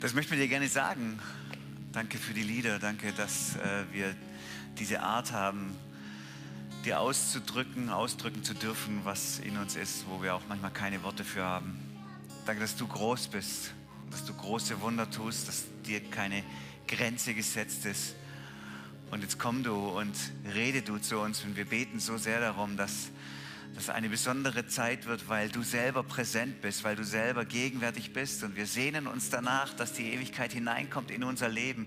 Das möchte ich dir gerne sagen. Danke für die Lieder. Danke, dass äh, wir diese Art haben, dir auszudrücken, ausdrücken zu dürfen, was in uns ist, wo wir auch manchmal keine Worte für haben. Danke, dass du groß bist, dass du große Wunder tust, dass dir keine Grenze gesetzt ist. Und jetzt komm du und rede du zu uns und wir beten so sehr darum, dass dass eine besondere Zeit wird, weil du selber präsent bist, weil du selber gegenwärtig bist. Und wir sehnen uns danach, dass die Ewigkeit hineinkommt in unser Leben.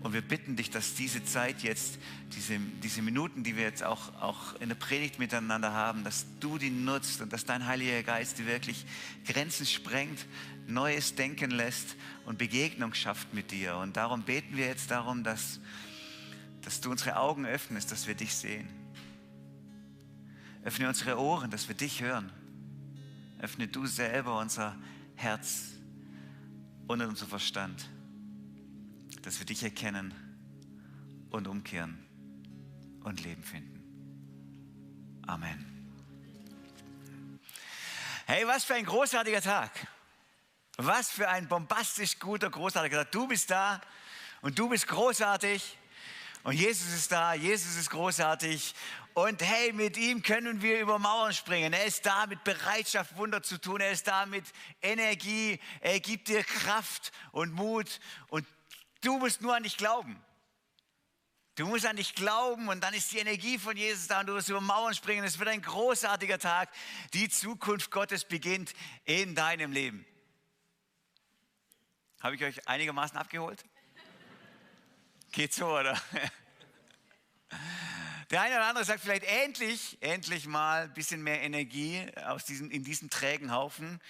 Und wir bitten dich, dass diese Zeit jetzt, diese, diese Minuten, die wir jetzt auch, auch in der Predigt miteinander haben, dass du die nutzt und dass dein Heiliger Geist die wirklich Grenzen sprengt, Neues denken lässt und Begegnung schafft mit dir. Und darum beten wir jetzt darum, dass, dass du unsere Augen öffnest, dass wir dich sehen. Öffne unsere Ohren, dass wir dich hören. Öffne du selber unser Herz und unser Verstand, dass wir dich erkennen und umkehren und Leben finden. Amen. Hey, was für ein großartiger Tag. Was für ein bombastisch guter, großartiger Tag. Du bist da und du bist großartig und Jesus ist da, Jesus ist großartig und hey, mit ihm können wir über Mauern springen. Er ist da mit Bereitschaft, Wunder zu tun. Er ist da mit Energie. Er gibt dir Kraft und Mut. Und du musst nur an dich glauben. Du musst an dich glauben und dann ist die Energie von Jesus da und du wirst über Mauern springen. Es wird ein großartiger Tag. Die Zukunft Gottes beginnt in deinem Leben. Habe ich euch einigermaßen abgeholt? Geht so, oder? Der eine oder andere sagt vielleicht endlich, endlich mal ein bisschen mehr Energie aus diesen, in diesen trägen Haufen.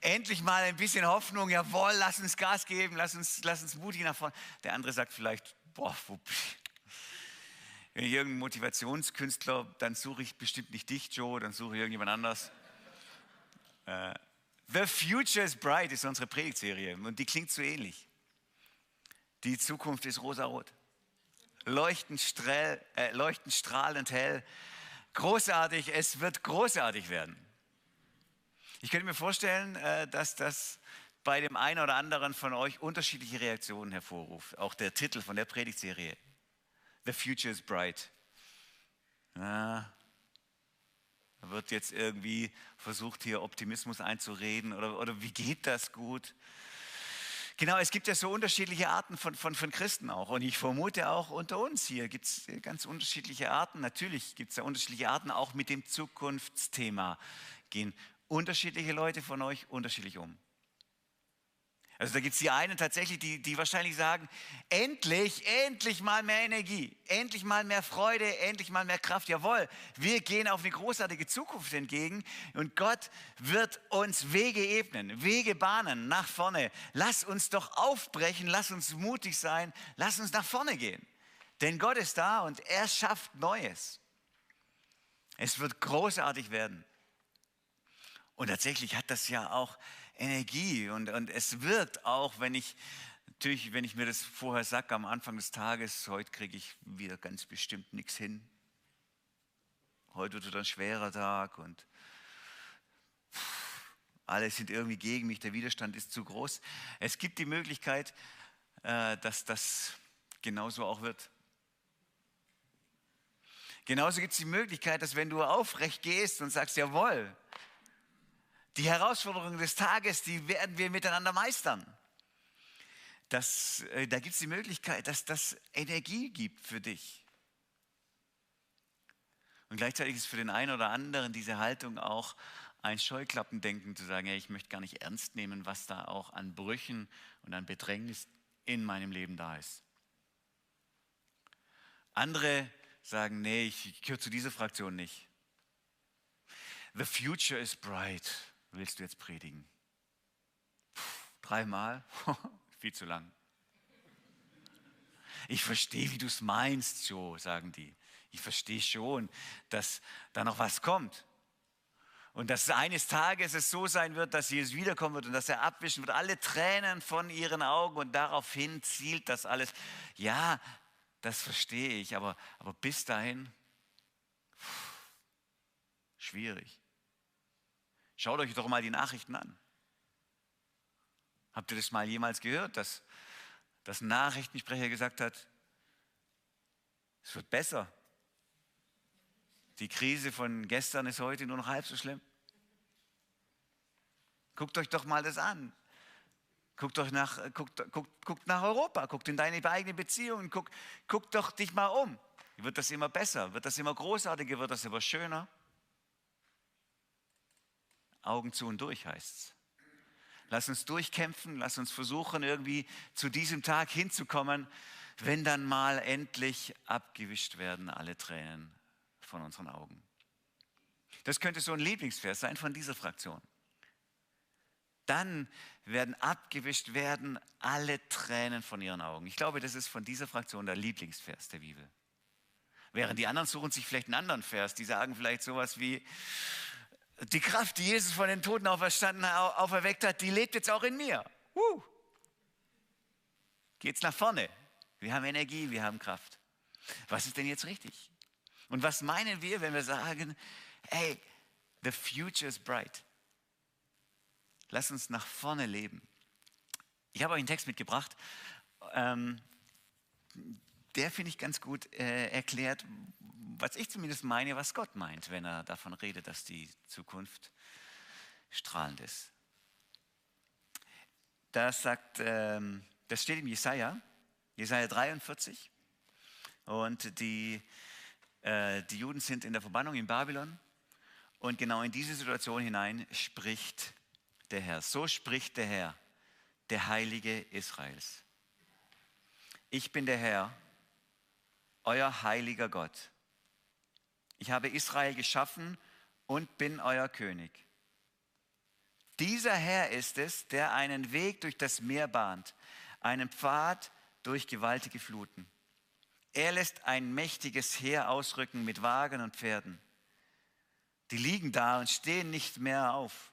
Endlich mal ein bisschen Hoffnung. Jawohl, lass uns Gas geben, lass uns, lass uns mutig nach vorne. Der andere sagt vielleicht, boah, wo, wenn ich irgendeinen Motivationskünstler, dann suche ich bestimmt nicht dich, Joe, dann suche ich irgendjemand anders. Äh, The Future is Bright ist unsere Predigtserie und die klingt so ähnlich. Die Zukunft ist rosarot leuchtend, strahl, äh, leuchtend strahlend hell. Großartig, es wird großartig werden. Ich könnte mir vorstellen, äh, dass das bei dem einen oder anderen von euch unterschiedliche Reaktionen hervorruft. Auch der Titel von der Predigtserie. The Future is Bright. Ja, wird jetzt irgendwie versucht, hier Optimismus einzureden oder, oder wie geht das gut? Genau, es gibt ja so unterschiedliche Arten von, von, von Christen auch. Und ich vermute auch unter uns hier gibt es ganz unterschiedliche Arten. Natürlich gibt es ja unterschiedliche Arten, auch mit dem Zukunftsthema gehen unterschiedliche Leute von euch unterschiedlich um. Also da gibt es die einen tatsächlich, die, die wahrscheinlich sagen, endlich, endlich mal mehr Energie, endlich mal mehr Freude, endlich mal mehr Kraft. Jawohl, wir gehen auf eine großartige Zukunft entgegen und Gott wird uns Wege ebnen, Wege bahnen nach vorne. Lass uns doch aufbrechen, lass uns mutig sein, lass uns nach vorne gehen. Denn Gott ist da und er schafft Neues. Es wird großartig werden. Und tatsächlich hat das ja auch Energie und, und es wird auch, wenn ich, natürlich, wenn ich mir das vorher sage am Anfang des Tages, heute kriege ich wieder ganz bestimmt nichts hin. Heute wird ein schwerer Tag und alle sind irgendwie gegen mich, der Widerstand ist zu groß. Es gibt die Möglichkeit, äh, dass das genauso auch wird. Genauso gibt es die Möglichkeit, dass wenn du aufrecht gehst und sagst, jawohl, die Herausforderungen des Tages, die werden wir miteinander meistern. Das, äh, da gibt es die Möglichkeit, dass das Energie gibt für dich. Und gleichzeitig ist für den einen oder anderen diese Haltung auch ein Scheuklappendenken zu sagen, ja, ich möchte gar nicht ernst nehmen, was da auch an Brüchen und an Bedrängnis in meinem Leben da ist. Andere sagen, nee, ich gehöre zu dieser Fraktion nicht. The future is bright willst du jetzt predigen? Dreimal? Viel zu lang. Ich verstehe, wie du es meinst, Joe, sagen die. Ich verstehe schon, dass da noch was kommt. Und dass eines Tages es so sein wird, dass Jesus wiederkommen wird und dass er abwischen wird, alle Tränen von ihren Augen und daraufhin zielt das alles. Ja, das verstehe ich, aber, aber bis dahin, schwierig. Schaut euch doch mal die Nachrichten an. Habt ihr das mal jemals gehört, dass, ein Nachrichtensprecher gesagt hat, es wird besser. Die Krise von gestern ist heute nur noch halb so schlimm. Guckt euch doch mal das an. Guckt, euch nach, guckt, guckt, guckt nach Europa, guckt in deine eigene Beziehung, guckt, guckt doch dich mal um. Wird das immer besser? Wird das immer großartiger? Wird das immer schöner? Augen zu und durch heißt es. Lass uns durchkämpfen, lass uns versuchen, irgendwie zu diesem Tag hinzukommen, wenn dann mal endlich abgewischt werden alle Tränen von unseren Augen. Das könnte so ein Lieblingsvers sein von dieser Fraktion. Dann werden abgewischt werden alle Tränen von ihren Augen. Ich glaube, das ist von dieser Fraktion der Lieblingsvers der Bibel. Während die anderen suchen sich vielleicht einen anderen Vers, die sagen vielleicht sowas wie, die Kraft, die Jesus von den Toten auferstanden, auferweckt hat, die lebt jetzt auch in mir. Uh. Geht's nach vorne. Wir haben Energie, wir haben Kraft. Was ist denn jetzt richtig? Und was meinen wir, wenn wir sagen, hey, the future is bright? Lass uns nach vorne leben. Ich habe euch einen Text mitgebracht, ähm, der finde ich ganz gut äh, erklärt, was ich zumindest meine, was Gott meint, wenn er davon redet, dass die Zukunft strahlend ist. Das sagt, ähm, das steht im Jesaja, Jesaja 43. Und die, äh, die Juden sind in der Verbannung in Babylon. Und genau in diese Situation hinein spricht der Herr. So spricht der Herr, der Heilige Israels. Ich bin der Herr, euer heiliger Gott. Ich habe Israel geschaffen und bin euer König. Dieser Herr ist es, der einen Weg durch das Meer bahnt, einen Pfad durch gewaltige Fluten. Er lässt ein mächtiges Heer ausrücken mit Wagen und Pferden. Die liegen da und stehen nicht mehr auf.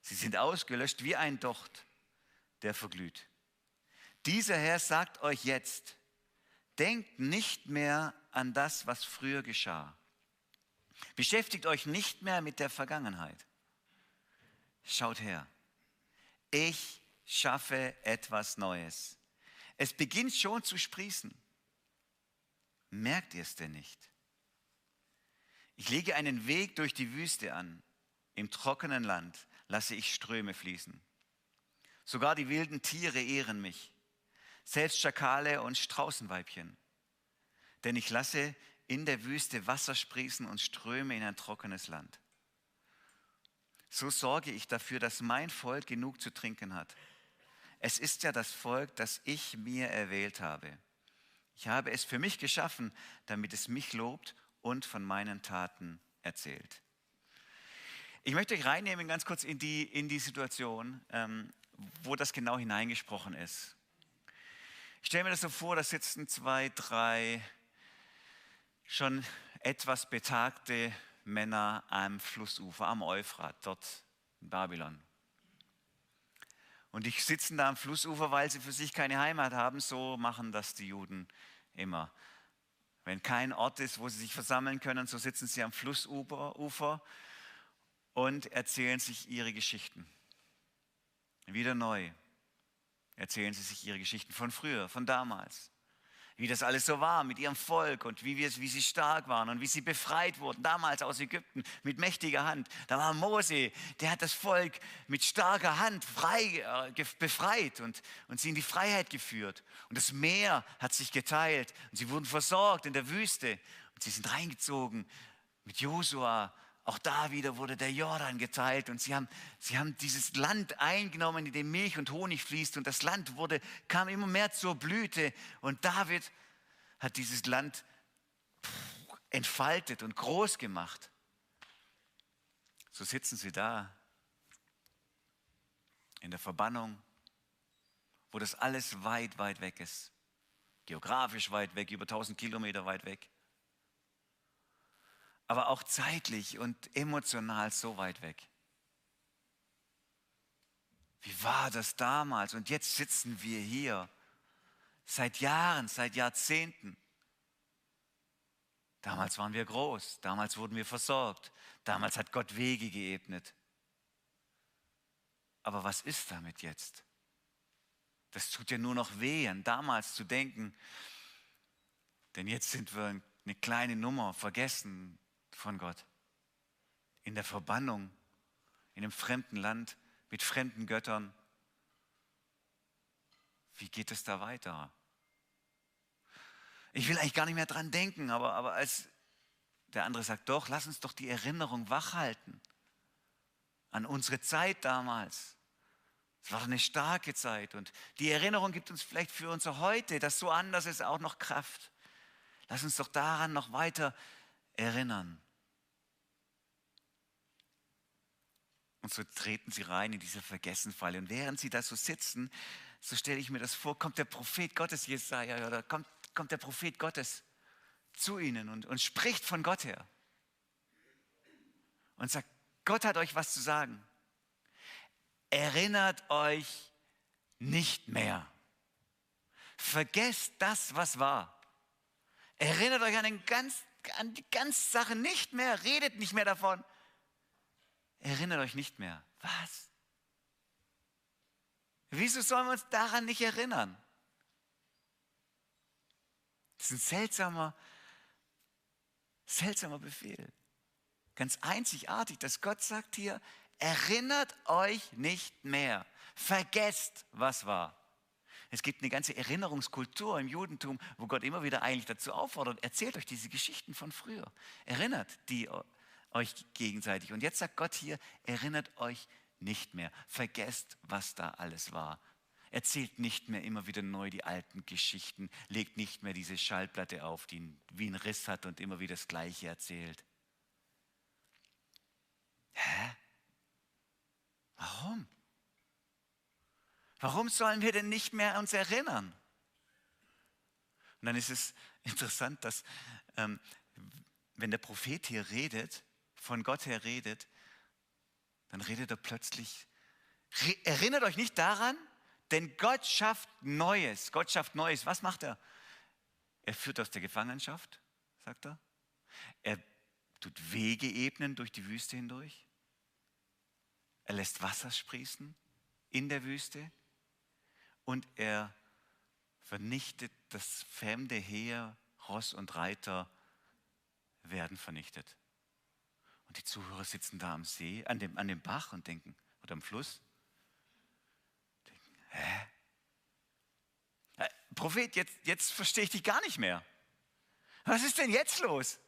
Sie sind ausgelöscht wie ein Docht, der verglüht. Dieser Herr sagt euch jetzt, denkt nicht mehr an das, was früher geschah. Beschäftigt euch nicht mehr mit der Vergangenheit. Schaut her. Ich schaffe etwas Neues. Es beginnt schon zu sprießen. Merkt ihr es denn nicht? Ich lege einen Weg durch die Wüste an. Im trockenen Land lasse ich Ströme fließen. Sogar die wilden Tiere ehren mich, selbst Schakale und Straußenweibchen. Denn ich lasse in der Wüste Wasser sprießen und Ströme in ein trockenes Land. So sorge ich dafür, dass mein Volk genug zu trinken hat. Es ist ja das Volk, das ich mir erwählt habe. Ich habe es für mich geschaffen, damit es mich lobt und von meinen Taten erzählt. Ich möchte euch reinnehmen ganz kurz in die, in die Situation, ähm, wo das genau hineingesprochen ist. Ich stelle mir das so vor, da sitzen zwei, drei schon etwas betagte Männer am Flussufer, am Euphrat, dort in Babylon. Und die sitzen da am Flussufer, weil sie für sich keine Heimat haben. So machen das die Juden immer. Wenn kein Ort ist, wo sie sich versammeln können, so sitzen sie am Flussufer und erzählen sich ihre Geschichten. Wieder neu erzählen sie sich ihre Geschichten von früher, von damals wie das alles so war mit ihrem Volk und wie, wir, wie sie stark waren und wie sie befreit wurden, damals aus Ägypten mit mächtiger Hand. Da war Mose, der hat das Volk mit starker Hand frei, äh, befreit und, und sie in die Freiheit geführt. Und das Meer hat sich geteilt und sie wurden versorgt in der Wüste und sie sind reingezogen mit Josua auch da wieder wurde der Jordan geteilt und sie haben, sie haben dieses Land eingenommen, in dem Milch und Honig fließt und das Land wurde, kam immer mehr zur Blüte und David hat dieses Land entfaltet und groß gemacht. So sitzen sie da in der Verbannung, wo das alles weit, weit weg ist. Geografisch weit weg, über 1000 Kilometer weit weg aber auch zeitlich und emotional so weit weg. Wie war das damals? Und jetzt sitzen wir hier seit Jahren, seit Jahrzehnten. Damals waren wir groß, damals wurden wir versorgt, damals hat Gott Wege geebnet. Aber was ist damit jetzt? Das tut ja nur noch weh, an damals zu denken. Denn jetzt sind wir eine kleine Nummer, vergessen von Gott. In der Verbannung, in einem fremden Land, mit fremden Göttern. Wie geht es da weiter? Ich will eigentlich gar nicht mehr dran denken, aber, aber als der andere sagt, doch, lass uns doch die Erinnerung wachhalten an unsere Zeit damals. Es war eine starke Zeit und die Erinnerung gibt uns vielleicht für unser Heute, das so anders ist, auch noch Kraft. Lass uns doch daran noch weiter erinnern. Und so treten sie rein in diese Vergessenfalle. Und während sie da so sitzen, so stelle ich mir das vor, kommt der Prophet Gottes, Jesaja, oder kommt, kommt der Prophet Gottes zu ihnen und, und spricht von Gott her. Und sagt, Gott hat euch was zu sagen. Erinnert euch nicht mehr. Vergesst das, was war. Erinnert euch an, den ganz, an die ganze Sache nicht mehr. Redet nicht mehr davon. Erinnert euch nicht mehr. Was? Wieso sollen wir uns daran nicht erinnern? Das ist ein seltsamer, seltsamer Befehl. Ganz einzigartig, dass Gott sagt hier, erinnert euch nicht mehr. Vergesst, was war. Es gibt eine ganze Erinnerungskultur im Judentum, wo Gott immer wieder eigentlich dazu auffordert, erzählt euch diese Geschichten von früher. Erinnert die euch gegenseitig. Und jetzt sagt Gott hier, erinnert euch nicht mehr. Vergesst, was da alles war. Erzählt nicht mehr immer wieder neu die alten Geschichten. Legt nicht mehr diese Schallplatte auf, die wie einen Riss hat und immer wieder das Gleiche erzählt. Hä? Warum? Warum sollen wir denn nicht mehr uns erinnern? Und dann ist es interessant, dass ähm, wenn der Prophet hier redet, von Gott her redet, dann redet er plötzlich, erinnert euch nicht daran, denn Gott schafft Neues. Gott schafft Neues. Was macht er? Er führt aus der Gefangenschaft, sagt er. Er tut Wege ebnen durch die Wüste hindurch. Er lässt Wasser sprießen in der Wüste und er vernichtet das fremde Heer, Ross und Reiter werden vernichtet. Und die Zuhörer sitzen da am See, an dem, an dem Bach und denken, oder am Fluss, denken, hä? Äh, Prophet, jetzt, jetzt verstehe ich dich gar nicht mehr. Was ist denn jetzt los?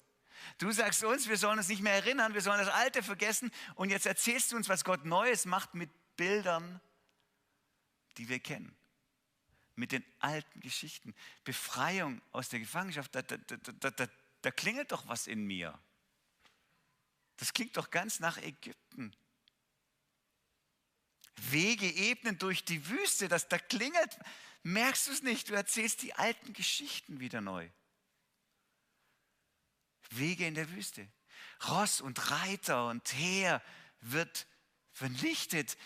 Du sagst uns, wir sollen uns nicht mehr erinnern, wir sollen das Alte vergessen und jetzt erzählst du uns, was Gott Neues macht mit Bildern, die wir kennen. Mit den alten Geschichten. Befreiung aus der Gefangenschaft, da, da, da, da klingelt doch was in mir. Das klingt doch ganz nach Ägypten. Wege ebnen durch die Wüste, das da klingelt. Merkst du es nicht? Du erzählst die alten Geschichten wieder neu. Wege in der Wüste. Ross und Reiter und Heer wird vernichtet.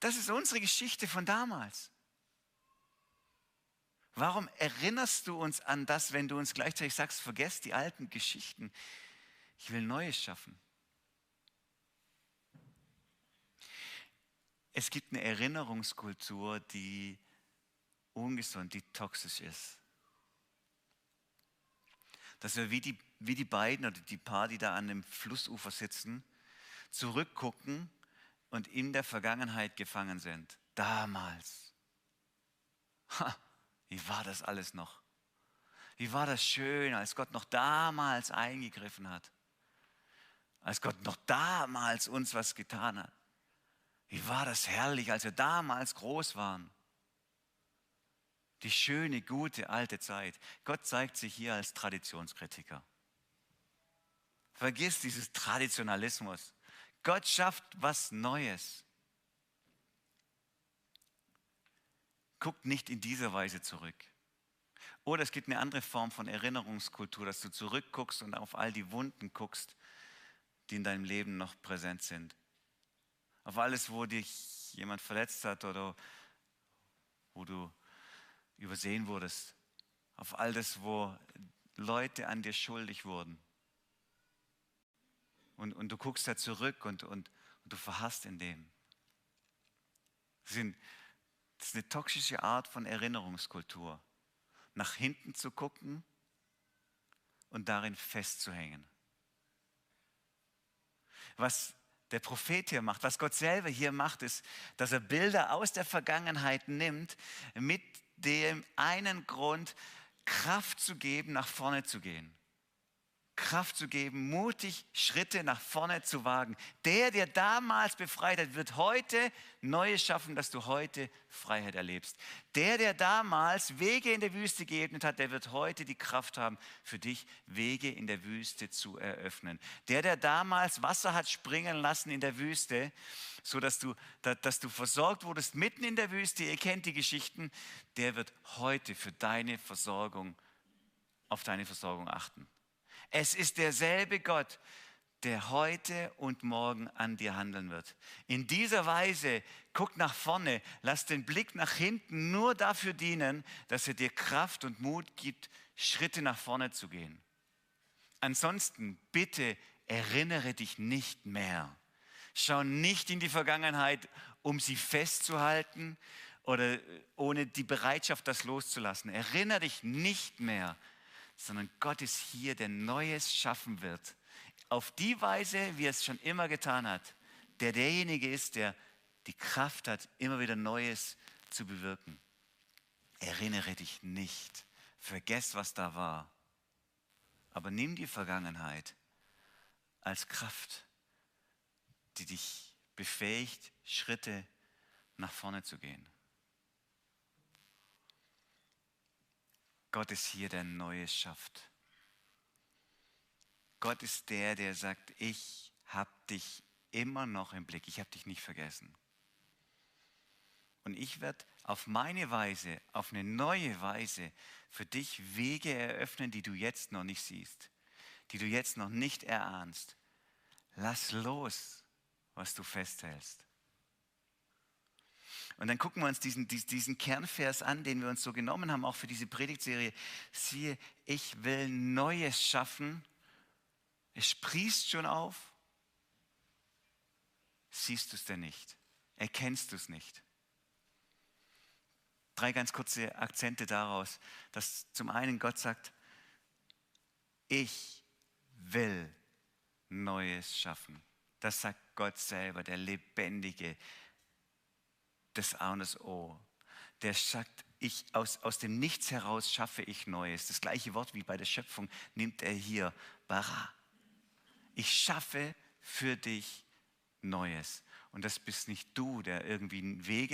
Das ist unsere Geschichte von damals. Warum erinnerst du uns an das, wenn du uns gleichzeitig sagst, vergesst die alten Geschichten? Ich will Neues schaffen. Es gibt eine Erinnerungskultur, die ungesund, die toxisch ist. Dass wir wie die, wie die beiden oder die Paar, die da an dem Flussufer sitzen, zurückgucken und in der Vergangenheit gefangen sind. Damals. Ha, wie war das alles noch? Wie war das schön, als Gott noch damals eingegriffen hat? Als Gott noch damals uns was getan hat. Wie war das herrlich, als wir damals groß waren. Die schöne, gute, alte Zeit. Gott zeigt sich hier als Traditionskritiker. Vergiss dieses Traditionalismus. Gott schafft was Neues. Guckt nicht in dieser Weise zurück. Oder es gibt eine andere Form von Erinnerungskultur, dass du zurückguckst und auf all die Wunden guckst, die in deinem Leben noch präsent sind auf alles, wo dich jemand verletzt hat oder wo du übersehen wurdest, auf all das, wo Leute an dir schuldig wurden. Und, und du guckst da zurück und, und, und du verhasst in dem. Das, ist eine toxische Art von Erinnerungskultur. Nach hinten zu gucken und darin festzuhängen. Was der Prophet hier macht, was Gott selber hier macht, ist, dass er Bilder aus der Vergangenheit nimmt, mit dem einen Grund, Kraft zu geben, nach vorne zu gehen. Kraft zu geben, mutig Schritte nach vorne zu wagen. Der, der damals befreit hat, wird heute Neues schaffen, dass du heute Freiheit erlebst. Der, der damals Wege in der Wüste geebnet hat, der wird heute die Kraft haben, für dich Wege in der Wüste zu eröffnen. Der, der damals Wasser hat springen lassen in der Wüste, so dass du, dass du versorgt wurdest mitten in der Wüste, ihr kennt die Geschichten, der wird heute für deine Versorgung, auf deine Versorgung achten. Es ist derselbe Gott, der heute und morgen an dir handeln wird. In dieser Weise guck nach vorne, lass den Blick nach hinten nur dafür dienen, dass er dir Kraft und Mut gibt, Schritte nach vorne zu gehen. Ansonsten bitte erinnere dich nicht mehr. Schau nicht in die Vergangenheit, um sie festzuhalten oder ohne die Bereitschaft, das loszulassen. Erinnere dich nicht mehr sondern Gott ist hier, der Neues schaffen wird. Auf die Weise, wie er es schon immer getan hat. Der derjenige ist, der die Kraft hat, immer wieder Neues zu bewirken. Erinnere dich nicht. Vergess, was da war. Aber nimm die Vergangenheit als Kraft, die dich befähigt, Schritte nach vorne zu gehen. Gott ist hier, der Neues schafft. Gott ist der, der sagt, ich habe dich immer noch im Blick, ich habe dich nicht vergessen. Und ich werde auf meine Weise, auf eine neue Weise für dich Wege eröffnen, die du jetzt noch nicht siehst, die du jetzt noch nicht erahnst. Lass los, was du festhältst. Und dann gucken wir uns diesen, diesen Kernvers an, den wir uns so genommen haben, auch für diese Predigtserie. Siehe, ich will Neues schaffen. Es sprießt schon auf. Siehst du es denn nicht? Erkennst du es nicht? Drei ganz kurze Akzente daraus, dass zum einen Gott sagt, ich will Neues schaffen. Das sagt Gott selber, der lebendige, das A und das O. Der sagt, ich, aus, aus dem Nichts heraus schaffe ich Neues. Das gleiche Wort wie bei der Schöpfung nimmt er hier, bara. Ich schaffe für dich Neues. Und das bist nicht du, der irgendwie einen Weg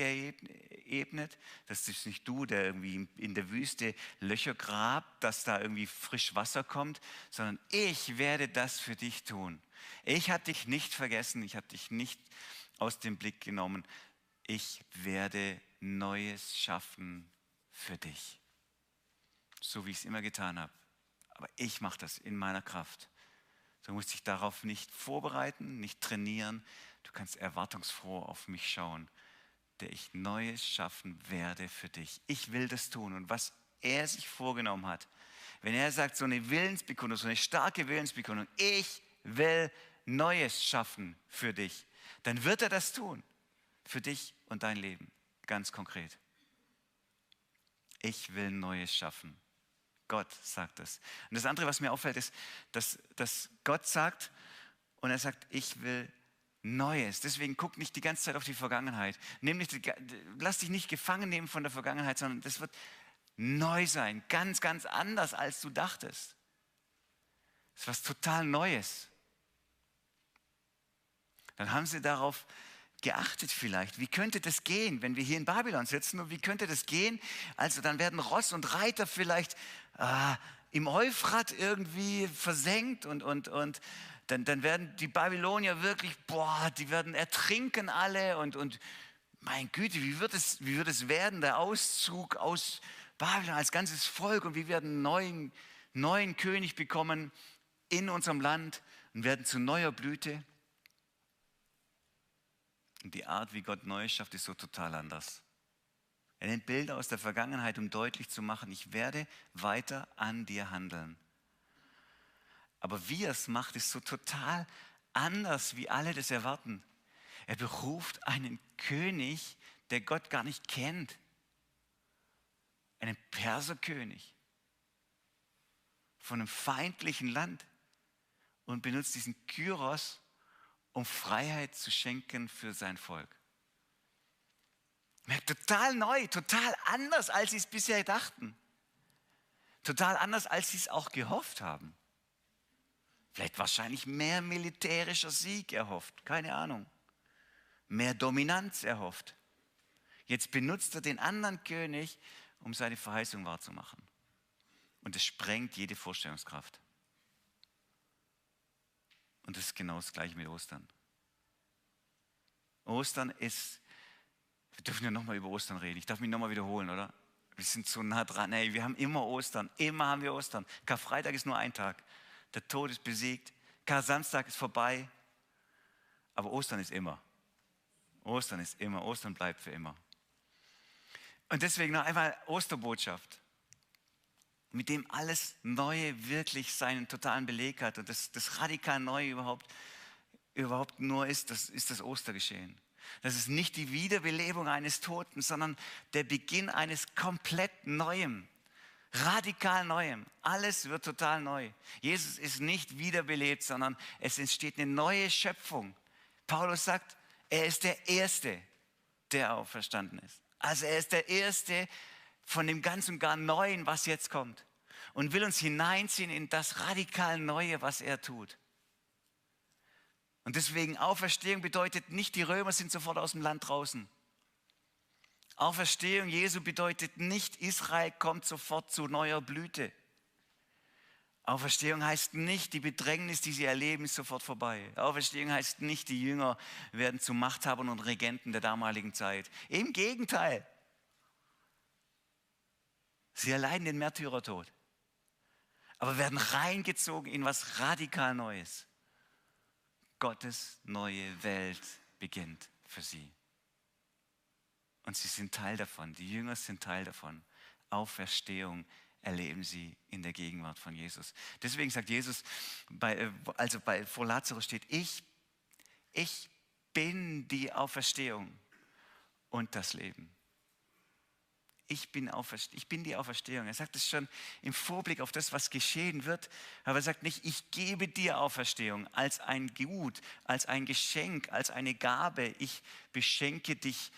ebnet. Das ist nicht du, der irgendwie in der Wüste Löcher grabt, dass da irgendwie frisch Wasser kommt, sondern ich werde das für dich tun. Ich habe dich nicht vergessen, ich habe dich nicht aus dem Blick genommen, ich werde Neues schaffen für dich. So wie ich es immer getan habe. Aber ich mache das in meiner Kraft. Du musst dich darauf nicht vorbereiten, nicht trainieren. Du kannst erwartungsfroh auf mich schauen, der ich Neues schaffen werde für dich. Ich will das tun. Und was er sich vorgenommen hat, wenn er sagt, so eine Willensbekundung, so eine starke Willensbekundung, ich will Neues schaffen für dich, dann wird er das tun für dich und dein Leben, ganz konkret. Ich will Neues schaffen. Gott sagt es. Und das andere, was mir auffällt, ist, dass, dass Gott sagt, und er sagt, ich will Neues. Deswegen guck nicht die ganze Zeit auf die Vergangenheit. Nimm nicht, lass dich nicht gefangen nehmen von der Vergangenheit, sondern das wird neu sein, ganz, ganz anders, als du dachtest. Das ist was total Neues. Dann haben sie darauf geachtet vielleicht. Wie könnte das gehen, wenn wir hier in Babylon sitzen? Und wie könnte das gehen? Also dann werden Ross und Reiter vielleicht äh, im Euphrat irgendwie versenkt und, und, und dann, dann werden die Babylonier wirklich, boah, die werden ertrinken alle und, und mein Güte, wie wird, es, wie wird es werden, der Auszug aus Babylon als ganzes Volk und wir werden einen neuen, neuen König bekommen in unserem Land und werden zu neuer Blüte. Und die Art, wie Gott Neues schafft, ist so total anders. Er nimmt Bilder aus der Vergangenheit, um deutlich zu machen, ich werde weiter an dir handeln. Aber wie er es macht, ist so total anders, wie alle das erwarten. Er beruft einen König, der Gott gar nicht kennt, einen Perserkönig von einem feindlichen Land und benutzt diesen Kyros, um Freiheit zu schenken für sein Volk. Total neu, total anders, als sie es bisher dachten. Total anders, als sie es auch gehofft haben. Vielleicht wahrscheinlich mehr militärischer Sieg erhofft, keine Ahnung. Mehr Dominanz erhofft. Jetzt benutzt er den anderen König, um seine Verheißung wahrzumachen. Und es sprengt jede Vorstellungskraft. Und das ist genau das gleiche mit Ostern. Ostern ist, wir dürfen ja nochmal über Ostern reden. Ich darf mich nochmal wiederholen, oder? Wir sind so nah dran. Ey, wir haben immer Ostern. Immer haben wir Ostern. Karfreitag ist nur ein Tag. Der Tod ist besiegt. Kar-Samstag ist vorbei. Aber Ostern ist immer. Ostern ist immer. Ostern bleibt für immer. Und deswegen noch einmal Osterbotschaft, mit dem alles Neue wirklich seinen totalen Beleg hat und das, das radikal Neue überhaupt, überhaupt nur ist, das ist das Ostergeschehen. Das ist nicht die Wiederbelebung eines Toten, sondern der Beginn eines komplett Neuem, radikal Neuem. Alles wird total neu. Jesus ist nicht wiederbelebt, sondern es entsteht eine neue Schöpfung. Paulus sagt, er ist der Erste, der auferstanden ist. Also er ist der Erste von dem ganz und gar Neuen, was jetzt kommt. Und will uns hineinziehen in das radikal Neue, was er tut. Und deswegen Auferstehung bedeutet nicht, die Römer sind sofort aus dem Land draußen. Auferstehung Jesu bedeutet nicht, Israel kommt sofort zu neuer Blüte. Auferstehung heißt nicht, die Bedrängnis, die sie erleben, ist sofort vorbei. Auferstehung heißt nicht, die Jünger werden zu Machthabern und Regenten der damaligen Zeit. Im Gegenteil. Sie erleiden den Märtyrertod, aber werden reingezogen in was radikal Neues. Gottes neue Welt beginnt für sie. Und sie sind Teil davon, die Jünger sind Teil davon. Auferstehung erleben sie in der Gegenwart von Jesus. Deswegen sagt Jesus, bei, äh, also bei, vor Lazarus steht, ich, ich bin die Auferstehung und das Leben. Ich bin, ich bin die Auferstehung. Er sagt es schon im Vorblick auf das, was geschehen wird. Aber er sagt nicht, ich gebe dir Auferstehung als ein Gut, als ein Geschenk, als eine Gabe. Ich beschenke dich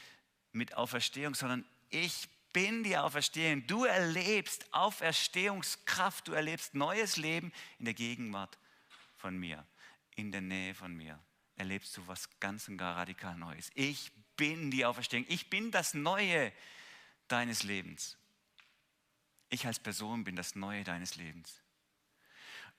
mit Auferstehung, sondern ich bin die Auferstehung. Du erlebst Auferstehungskraft, du erlebst neues Leben in der Gegenwart von mir, in der Nähe von mir. Erlebst du was ganz und gar radikal Neues. Ich bin die Auferstehung. Ich bin das Neue deines Lebens. Ich als Person bin das Neue deines Lebens.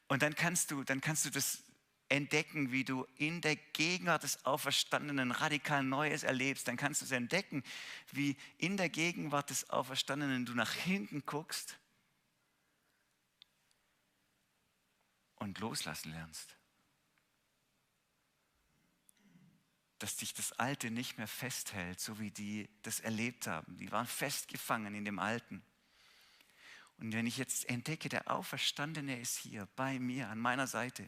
Und dann kannst du, dann kannst du das entdecken, wie du in der Gegenwart des Auferstandenen radikal Neues erlebst, dann kannst du es entdecken, wie in der Gegenwart des Auferstandenen du nach hinten guckst und loslassen lernst. Dass dich das Alte nicht mehr festhält, so wie die das erlebt haben. Die waren festgefangen in dem Alten. Und wenn ich jetzt entdecke, der Auferstandene ist hier bei mir, an meiner Seite,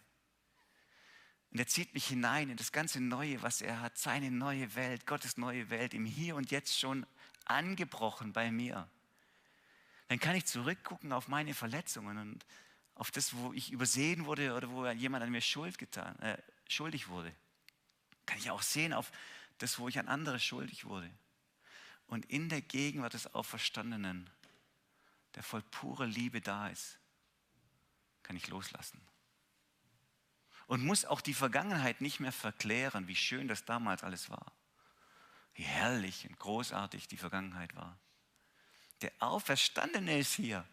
und er zieht mich hinein in das ganze Neue, was er hat, seine neue Welt, Gottes neue Welt, im Hier und Jetzt schon angebrochen bei mir. Dann kann ich zurückgucken auf meine Verletzungen und auf das, wo ich übersehen wurde oder wo jemand an mir Schuld getan, äh, schuldig wurde. Kann ich auch sehen auf das, wo ich an andere schuldig wurde. Und in der Gegenwart des Auferstandenen, der voll purer Liebe da ist, kann ich loslassen und muss auch die Vergangenheit nicht mehr verklären, wie schön das damals alles war. Wie herrlich und großartig die Vergangenheit war. Der Auferstandene ist hier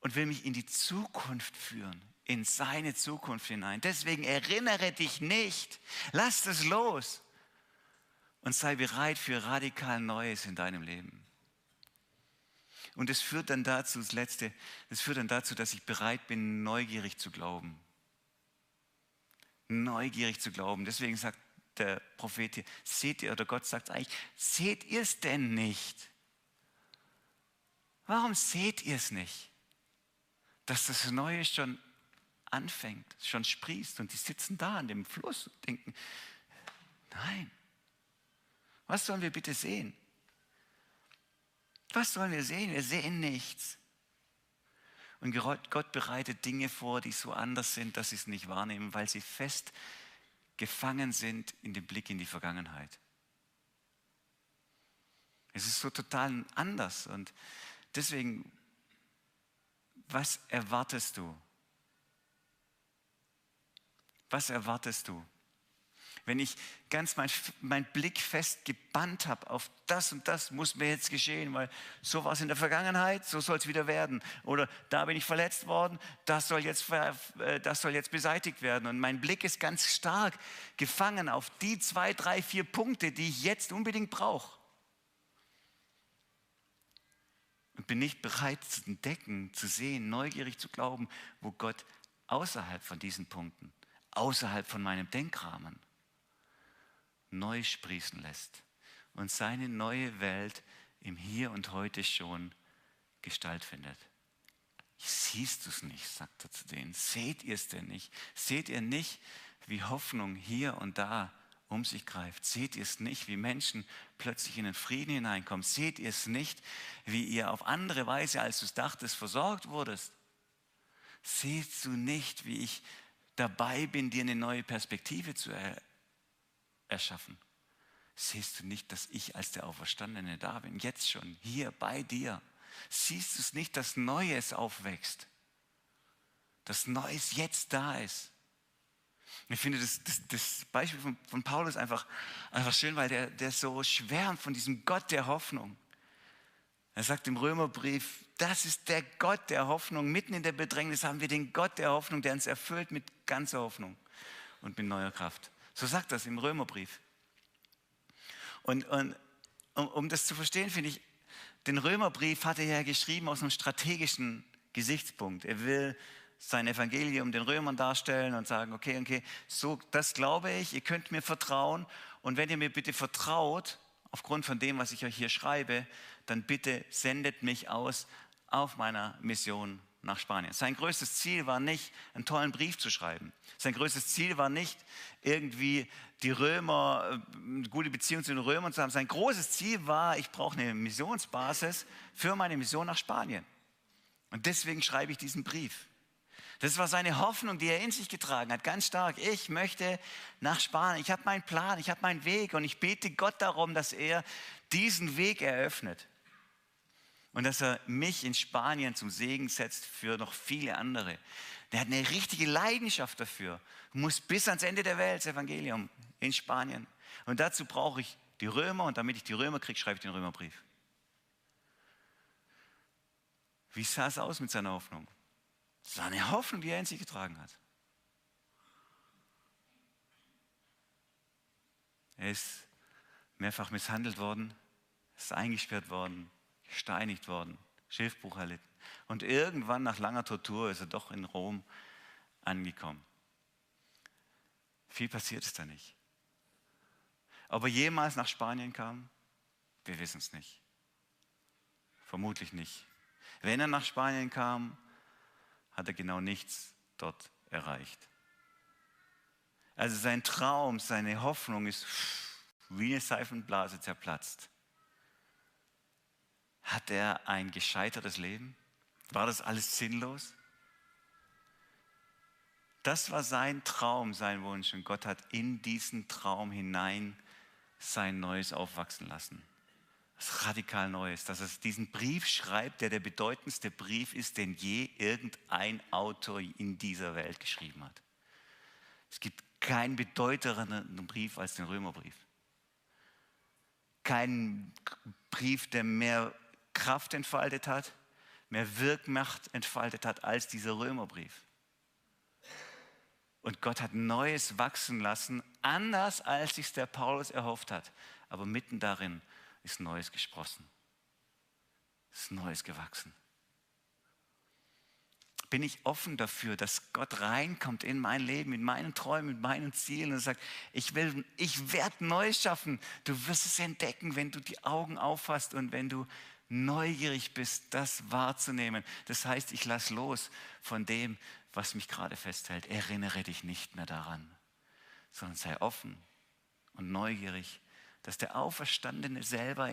und will mich in die Zukunft führen, in seine Zukunft hinein. Deswegen erinnere dich nicht, lass es los und sei bereit für radikal Neues in deinem Leben. Und es führt dann dazu, das Letzte, das führt dann dazu, dass ich bereit bin, neugierig zu glauben. Neugierig zu glauben. Deswegen sagt der Prophet hier, seht ihr, oder Gott sagt eigentlich, seht ihr es denn nicht? Warum seht ihr es nicht? Dass das Neue schon anfängt, schon sprießt und die sitzen da an dem Fluss und denken, nein, was sollen wir bitte sehen? Was sollen wir sehen? Wir sehen nichts. Und Gott bereitet Dinge vor, die so anders sind, dass sie es nicht wahrnehmen, weil sie fest gefangen sind in dem Blick in die Vergangenheit. Es ist so total anders. Und deswegen, was erwartest du? Was erwartest du? Wenn ich ganz meinen mein Blick fest gebannt habe auf das und das muss mir jetzt geschehen, weil so war es in der Vergangenheit, so soll es wieder werden. Oder da bin ich verletzt worden, das soll, jetzt, äh, das soll jetzt beseitigt werden. Und mein Blick ist ganz stark gefangen auf die zwei, drei, vier Punkte, die ich jetzt unbedingt brauche. Und bin nicht bereit zu entdecken, zu sehen, neugierig zu glauben, wo Gott außerhalb von diesen Punkten, außerhalb von meinem Denkrahmen, neu sprießen lässt und seine neue Welt im Hier und Heute schon Gestalt findet. Siehst du es nicht, sagt er zu denen. Seht ihr es denn nicht? Seht ihr nicht, wie Hoffnung hier und da um sich greift? Seht ihr es nicht, wie Menschen plötzlich in den Frieden hineinkommen? Seht ihr es nicht, wie ihr auf andere Weise, als du es dachtest, versorgt wurdest? Seht du nicht, wie ich dabei bin, dir eine neue Perspektive zu er erschaffen. Siehst du nicht, dass ich als der Auferstandene da bin? Jetzt schon, hier bei dir. Siehst du es nicht, dass Neues aufwächst? Dass Neues jetzt da ist? Ich finde das, das, das Beispiel von, von, Paulus einfach, einfach schön, weil der, der so schwärmt von diesem Gott der Hoffnung. Er sagt im Römerbrief, das ist der Gott der Hoffnung. Mitten in der Bedrängnis haben wir den Gott der Hoffnung, der uns erfüllt mit ganzer Hoffnung und mit neuer Kraft. So sagt das im Römerbrief. Und, und um, um das zu verstehen, finde ich, den Römerbrief hat er ja geschrieben aus einem strategischen Gesichtspunkt. Er will sein Evangelium den Römern darstellen und sagen, okay, okay, so, das glaube ich, ihr könnt mir vertrauen und wenn ihr mir bitte vertraut, aufgrund von dem, was ich euch hier schreibe, dann bitte sendet mich aus auf meiner Mission nach Spanien. Sein größtes Ziel war nicht, einen tollen Brief zu schreiben. Sein größtes Ziel war nicht, irgendwie die Römer, äh, eine gute Beziehung zu den Römern zu haben. Sein großes Ziel war, ich brauche eine Missionsbasis für meine Mission nach Spanien. Und deswegen schreibe ich diesen Brief. Das war seine Hoffnung, die er in sich getragen hat, ganz stark. Ich möchte nach Spanien. Ich habe meinen Plan, ich habe meinen Weg und ich bete Gott darum, dass er diesen Weg eröffnet und dass er mich in Spanien zum Segen setzt für noch viele andere. Der hat eine richtige Leidenschaft dafür, muss bis ans Ende der Welt das Evangelium in Spanien. Und dazu brauche ich die Römer und damit ich die Römer kriege, schreibe ich den Römerbrief. Wie sah es aus mit seiner Hoffnung? Es war eine Hoffnung, die er in sich getragen hat. Er ist mehrfach misshandelt worden, ist eingesperrt worden, gesteinigt worden, Schiffbruch erlitten. Und irgendwann nach langer Tortur ist er doch in Rom angekommen. Viel passiert ist da nicht. Ob er jemals nach Spanien kam, wir wissen es nicht. Vermutlich nicht. Wenn er nach Spanien kam, hat er genau nichts dort erreicht. Also sein Traum, seine Hoffnung ist wie eine Seifenblase zerplatzt. Hat er ein gescheitertes Leben? War das alles sinnlos? Das war sein Traum, sein Wunsch. Und Gott hat in diesen Traum hinein sein Neues aufwachsen lassen. Was radikal Neues, dass er diesen Brief schreibt, der der bedeutendste Brief ist, den je irgendein Autor in dieser Welt geschrieben hat. Es gibt keinen bedeutenderen Brief als den Römerbrief. Keinen Brief, der mehr Kraft entfaltet hat, mehr Wirkmacht entfaltet hat als dieser Römerbrief. Und Gott hat Neues wachsen lassen, anders als sich der Paulus erhofft hat. Aber mitten darin ist Neues gesprossen. Ist Neues gewachsen. Bin ich offen dafür, dass Gott reinkommt in mein Leben, in meinen Träumen, in meinen Zielen und sagt, ich will, ich werde Neues schaffen. Du wirst es entdecken, wenn du die Augen auffasst und wenn du neugierig bist, das wahrzunehmen. Das heißt, ich lasse los von dem, was mich gerade festhält. Erinnere dich nicht mehr daran, sondern sei offen und neugierig, dass der Auferstandene selber